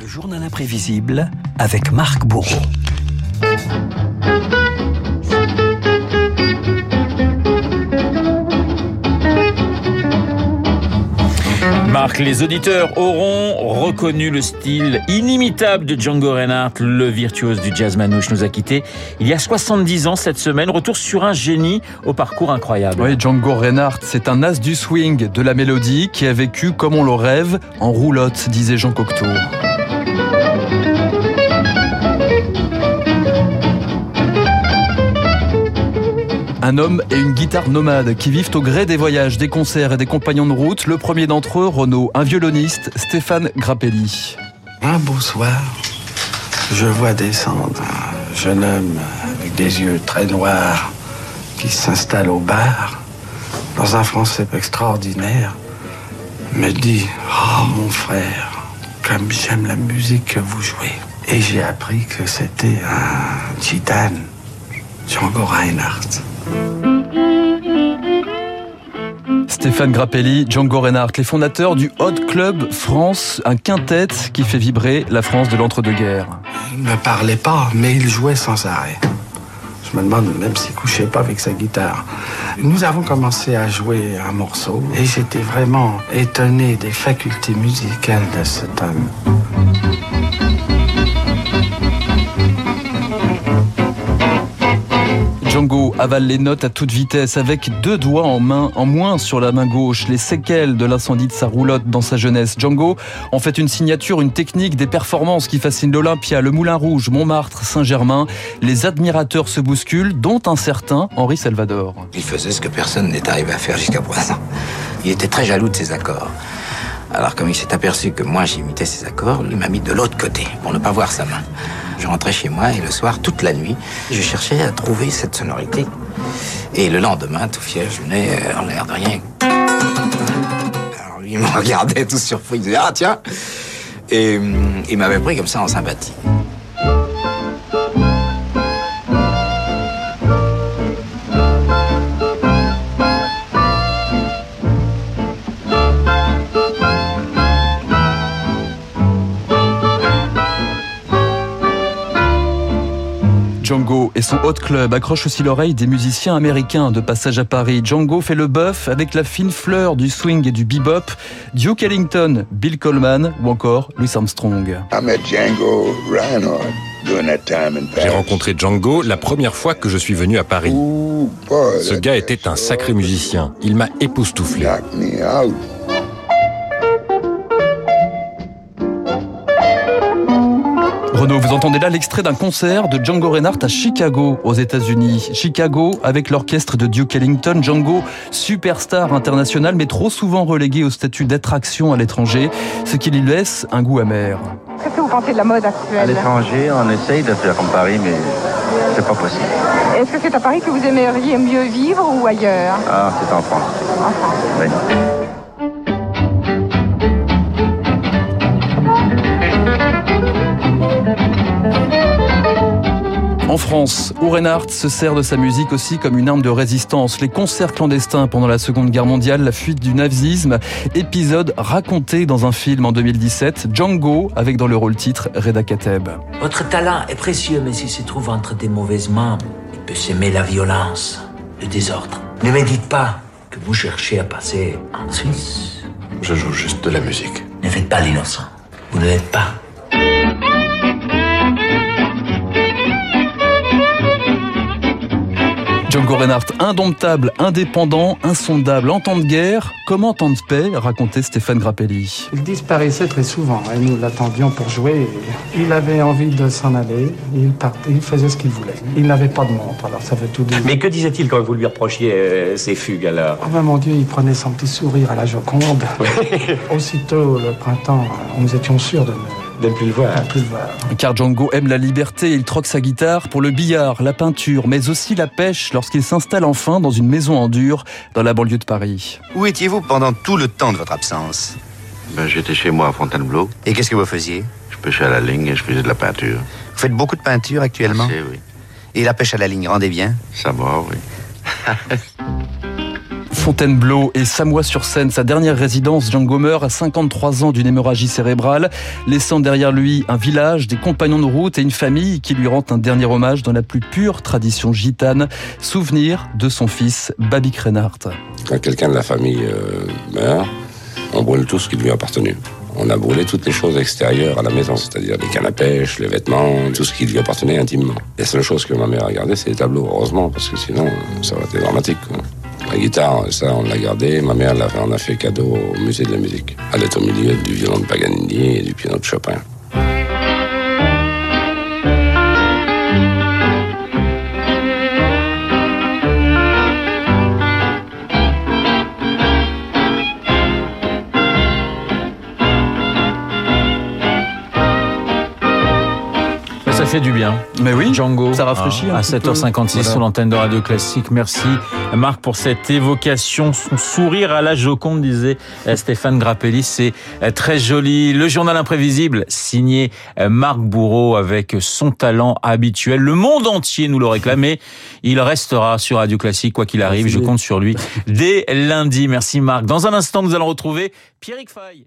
Le journal imprévisible avec Marc Bourreau. Marc, les auditeurs auront reconnu le style inimitable de Django Reinhardt, le virtuose du jazz manouche nous a quittés il y a 70 ans cette semaine. Retour sur un génie au parcours incroyable. Oui, Django Reinhardt, c'est un as du swing, de la mélodie, qui a vécu comme on le rêve, en roulotte, disait Jean Cocteau. Un homme et une guitare nomade qui vivent au gré des voyages, des concerts et des compagnons de route. Le premier d'entre eux, Renaud, un violoniste, Stéphane Grappelli. Un beau soir, je vois descendre un jeune homme avec des yeux très noirs qui s'installe au bar dans un français extraordinaire. Me dit Oh mon frère, comme j'aime la musique que vous jouez. Et j'ai appris que c'était un titane, Django Reinhardt. Stéphane Grappelli, Django Reinhardt, les fondateurs du Hot Club France, un quintet qui fait vibrer la France de l'entre-deux-guerres. Il ne parlait pas, mais il jouait sans arrêt. Je me demande même s'il couchait pas avec sa guitare. Nous avons commencé à jouer un morceau et j'étais vraiment étonné des facultés musicales de cet homme. Django avale les notes à toute vitesse avec deux doigts en main, en moins sur la main gauche, les séquelles de l'incendie de sa roulotte dans sa jeunesse. Django en fait une signature, une technique, des performances qui fascinent l'Olympia, le Moulin Rouge, Montmartre, Saint-Germain. Les admirateurs se bousculent, dont un certain Henri Salvador. Il faisait ce que personne n'est arrivé à faire jusqu'à présent. Il était très jaloux de ses accords. Alors comme il s'est aperçu que moi j'imitais ses accords, il m'a mis de l'autre côté pour ne pas voir sa main. Je rentrais chez moi et le soir, toute la nuit, je cherchais à trouver cette sonorité. Et le lendemain, tout fier, je venais euh, en l'air de rien. Alors lui, il me regardait tout surpris, il disait Ah tiens Et hum, il m'avait pris comme ça en sympathie. Django et son hot club accrochent aussi l'oreille des musiciens américains de passage à Paris. Django fait le bœuf avec la fine fleur du swing et du bebop, Duke Ellington, Bill Coleman ou encore Louis Armstrong. J'ai rencontré Django la première fois que je suis venu à Paris. Ce gars était un sacré musicien. Il m'a époustouflé. Renaud, vous entendez là l'extrait d'un concert de Django Reinhardt à Chicago, aux États-Unis. Chicago, avec l'orchestre de Duke Ellington, Django, superstar international, mais trop souvent relégué au statut d'attraction à l'étranger, ce qui lui laisse un goût amer. Qu'est-ce que vous pensez de la mode À actuelle l'étranger, on essaye de faire comme Paris, mais c'est pas possible. Est-ce que c'est à Paris que vous aimeriez mieux vivre ou ailleurs? Ah, c'est en France. En France. Oui. En France, où Reinhardt se sert de sa musique aussi comme une arme de résistance. Les concerts clandestins pendant la Seconde Guerre mondiale, la fuite du nazisme, épisode raconté dans un film en 2017, Django, avec dans le rôle titre Reda Kateb. Votre talent est précieux, mais s'il se trouve entre des mauvaises mains, il peut s'aimer la violence, le désordre. Ne me dites pas que vous cherchez à passer en Suisse. Je joue juste de la musique. Ne faites pas l'innocent. Vous ne l'êtes pas. Django Reinhardt, indomptable, indépendant, insondable, en temps de guerre, comme en temps de paix, racontait Stéphane Grappelli. Il disparaissait très souvent et nous l'attendions pour jouer. Il avait envie de s'en aller, il partait, il faisait ce qu'il voulait. Il n'avait pas de montre, alors ça veut tout dire. Mais que disait-il quand vous lui reprochiez euh, ses fugues alors? Oh ben, mon Dieu, il prenait son petit sourire à la Joconde. Aussitôt, le printemps, nous étions sûrs de ne de ne plus le voir. de plus le voir. Car Django aime la liberté, il troque sa guitare pour le billard, la peinture, mais aussi la pêche lorsqu'il s'installe enfin dans une maison en dur dans la banlieue de Paris. Où étiez-vous pendant tout le temps de votre absence? Ben, J'étais chez moi à Fontainebleau. Et qu'est-ce que vous faisiez? Je pêchais à la ligne et je faisais de la peinture. Vous faites beaucoup de peinture actuellement? Assez, oui. Et la pêche à la ligne rendez bien? Ça va, oui. Fontainebleau et Samois-sur-Seine, sa dernière résidence, Django meurt à 53 ans d'une hémorragie cérébrale, laissant derrière lui un village, des compagnons de route et une famille qui lui rend un dernier hommage dans la plus pure tradition gitane. Souvenir de son fils, Babi Reinhardt. Quand quelqu'un de la famille euh, meurt, on brûle tout ce qui lui a appartenu. On a brûlé toutes les choses extérieures à la maison, c'est-à-dire les cannes à pêche, les vêtements, tout ce qui lui appartenait intimement. La seule chose que ma mère a gardée, c'est les tableaux, heureusement, parce que sinon, ça aurait été dramatique. La guitare, ça, on l'a gardé. Ma mère on a fait cadeau au musée de la musique. Elle est au milieu du violon de Paganini et du piano de Chopin. Fait du bien. Mais oui, Django. ça rafraîchit un À petit peu. 7h56 Voilà. sur l'antenne de Radio Classique. Merci Marc pour cette évocation. Son sourire à la Joconde, disait euh, Stéphane Grappelli. C'est euh, très joli. Le journal imprévisible, signé euh, Marc Bourreau avec son talent habituel. Le monde entier nous le réclamait. Il restera sur Radio Classique, quoi qu'il arrive. Je compte sur lui dès lundi. Merci Marc. Dans un instant, nous allons retrouver Pierrick Fay.